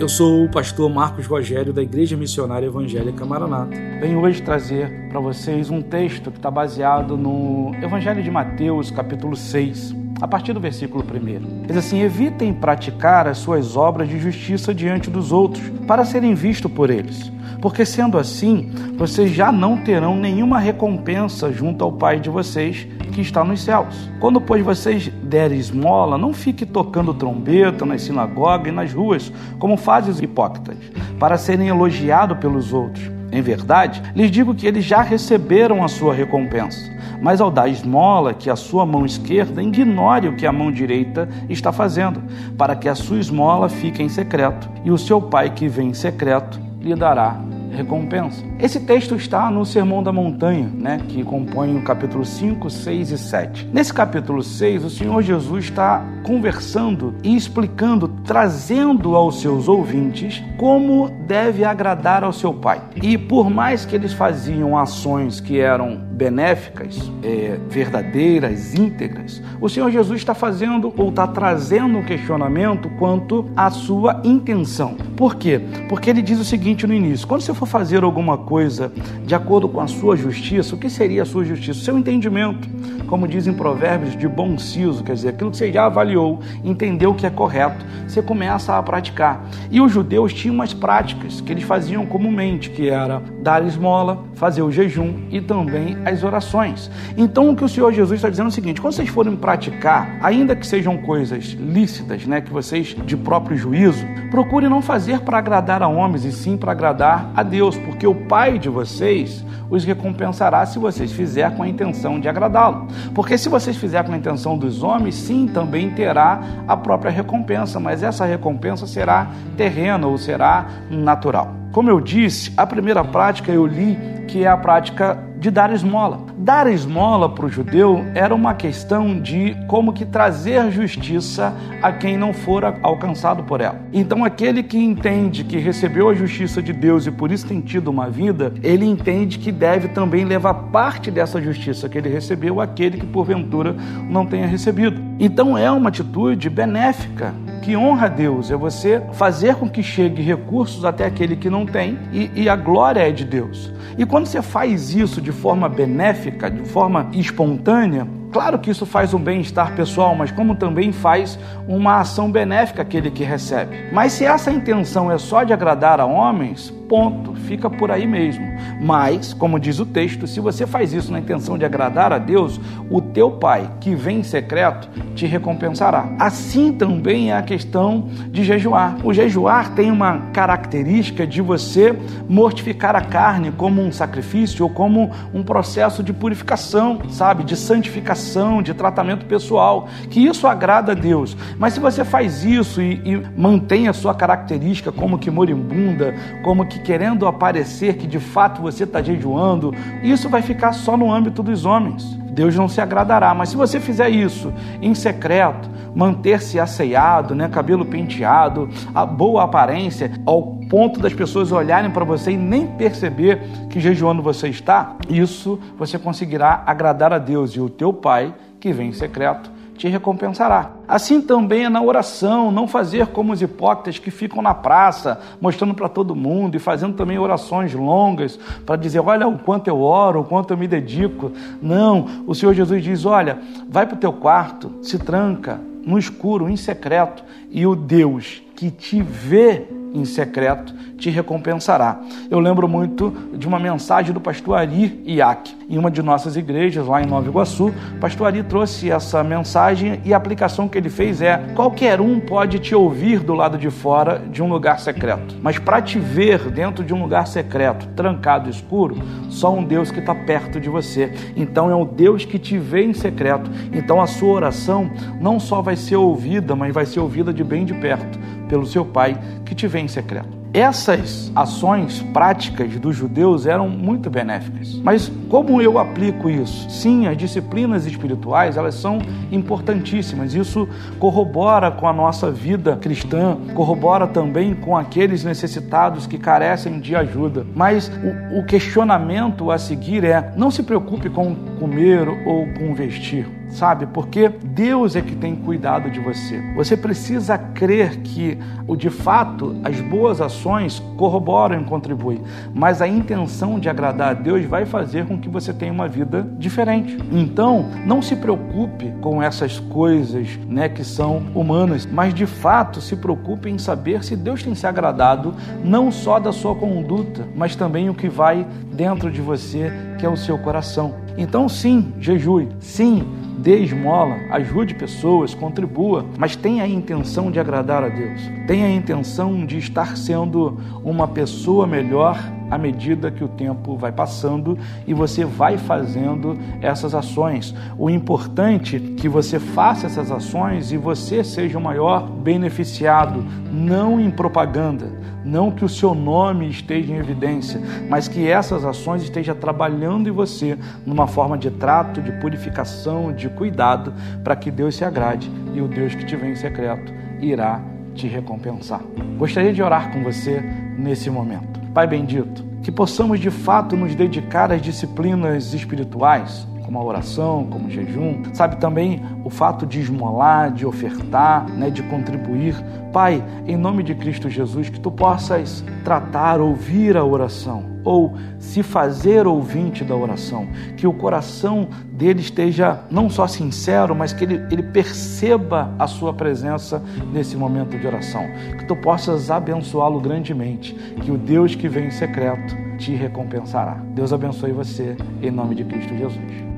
Eu sou o pastor Marcos Rogério da Igreja Missionária Evangélica Maranata. Venho hoje trazer para vocês um texto que está baseado no Evangelho de Mateus, capítulo 6, a partir do versículo 1. Diz assim: Evitem praticar as suas obras de justiça diante dos outros, para serem vistos por eles. Porque sendo assim, vocês já não terão nenhuma recompensa junto ao Pai de vocês que está nos céus. Quando, pois, vocês derem esmola, não fique tocando trombeta nas sinagogas e nas ruas, como fazem os hipócritas, para serem elogiados pelos outros. Em verdade, lhes digo que eles já receberam a sua recompensa. Mas ao dar esmola, que a sua mão esquerda ignore o que a mão direita está fazendo, para que a sua esmola fique em secreto, e o seu pai que vem em secreto lhe dará recompensa. Esse texto está no Sermão da Montanha, né, que compõe o capítulo 5, 6 e 7. Nesse capítulo 6, o Senhor Jesus está conversando e explicando, trazendo aos seus ouvintes como deve agradar ao seu Pai. E por mais que eles faziam ações que eram benéficas, é, verdadeiras, íntegras, o Senhor Jesus está fazendo ou está trazendo um questionamento quanto à sua intenção. Por quê? Porque ele diz o seguinte no início: quando você for fazer alguma coisa de acordo com a sua justiça, o que seria a sua justiça? Seu entendimento, como dizem provérbios, de bom siso, quer dizer, aquilo que você já avaliou, entendeu que é correto, você começa a praticar. E os judeus tinham umas práticas que eles faziam comumente, que era dar esmola, fazer o jejum e também as orações. Então o que o Senhor Jesus está dizendo é o seguinte: quando vocês forem praticar, ainda que sejam coisas lícitas, né, que vocês de próprio juízo, procure não fazer para agradar a homens e sim para agradar a Deus, porque o Pai de vocês os recompensará se vocês fizerem com a intenção de agradá-lo. Porque se vocês fizerem com a intenção dos homens, sim, também terá a própria recompensa, mas essa recompensa será terrena ou será natural. Como eu disse, a primeira prática eu li que é a prática de dar esmola. Dar esmola para o judeu era uma questão de como que trazer justiça a quem não fora alcançado por ela. Então aquele que entende que recebeu a justiça de Deus e por isso tem tido uma vida, ele entende que deve também levar parte dessa justiça que ele recebeu àquele que porventura não tenha recebido. Então é uma atitude benéfica que honra a Deus, é você fazer com que chegue recursos até aquele que não tem e, e a glória é de Deus. E quando você faz isso de forma benéfica, de forma espontânea, Claro que isso faz um bem-estar pessoal, mas como também faz uma ação benéfica aquele que recebe. Mas se essa intenção é só de agradar a homens, ponto, fica por aí mesmo. Mas, como diz o texto, se você faz isso na intenção de agradar a Deus, o teu Pai, que vem em secreto, te recompensará. Assim também é a questão de jejuar. O jejuar tem uma característica de você mortificar a carne como um sacrifício ou como um processo de purificação, sabe, de santificação de tratamento pessoal, que isso agrada a Deus. Mas se você faz isso e, e mantém a sua característica como que moribunda, como que querendo aparecer que de fato você está jejuando, isso vai ficar só no âmbito dos homens. Deus não se agradará. Mas se você fizer isso em secreto, manter-se asseado, né, cabelo penteado, a boa aparência, ao ponto das pessoas olharem para você e nem perceber que jejuando você está, isso você conseguirá agradar a Deus e o teu Pai que vem em secreto te recompensará. Assim também é na oração, não fazer como os hipócritas que ficam na praça, mostrando para todo mundo e fazendo também orações longas para dizer: olha o quanto eu oro, o quanto eu me dedico. Não, o Senhor Jesus diz: olha, vai para o teu quarto, se tranca no escuro, em secreto, e o Deus que te vê em secreto te recompensará. Eu lembro muito de uma mensagem do pastor Ari Iac, em uma de nossas igrejas lá em Nova Iguaçu. Pastor Ari trouxe essa mensagem e a aplicação que ele fez é: qualquer um pode te ouvir do lado de fora de um lugar secreto, mas para te ver dentro de um lugar secreto, trancado, escuro, só um Deus que está perto de você. Então é o Deus que te vê em secreto. Então a sua oração não só vai ser ouvida, mas vai ser ouvida de bem de perto pelo seu Pai que te vê em secreto. Essas ações práticas dos judeus eram muito benéficas. Mas como eu aplico isso? Sim, as disciplinas espirituais, elas são importantíssimas. Isso corrobora com a nossa vida cristã, corrobora também com aqueles necessitados que carecem de ajuda. Mas o, o questionamento a seguir é: não se preocupe com comer ou com vestir sabe? Porque Deus é que tem cuidado de você. Você precisa crer que, o de fato, as boas ações corroboram e contribuem, mas a intenção de agradar a Deus vai fazer com que você tenha uma vida diferente. Então, não se preocupe com essas coisas, né, que são humanas, mas de fato se preocupe em saber se Deus tem se agradado não só da sua conduta, mas também o que vai dentro de você, que é o seu coração. Então, sim, jejue, sim, dê esmola, ajude pessoas, contribua, mas tenha a intenção de agradar a Deus. Tenha a intenção de estar sendo uma pessoa melhor à medida que o tempo vai passando e você vai fazendo essas ações. O importante é que você faça essas ações e você seja o maior beneficiado, não em propaganda, não que o seu nome esteja em evidência, mas que essas ações estejam trabalhando em você numa forma de trato, de purificação, de cuidado, para que Deus se agrade e o Deus que te vem em secreto irá te recompensar. Gostaria de orar com você nesse momento. Pai bendito, que possamos de fato nos dedicar às disciplinas espirituais, como a oração, como o jejum, sabe também o fato de esmolar, de ofertar, né, de contribuir. Pai, em nome de Cristo Jesus, que tu possas tratar, ouvir a oração ou se fazer ouvinte da oração, que o coração dele esteja não só sincero, mas que ele, ele perceba a sua presença nesse momento de oração, que tu possas abençoá-lo grandemente, que o Deus que vem em secreto te recompensará. Deus abençoe você, em nome de Cristo Jesus.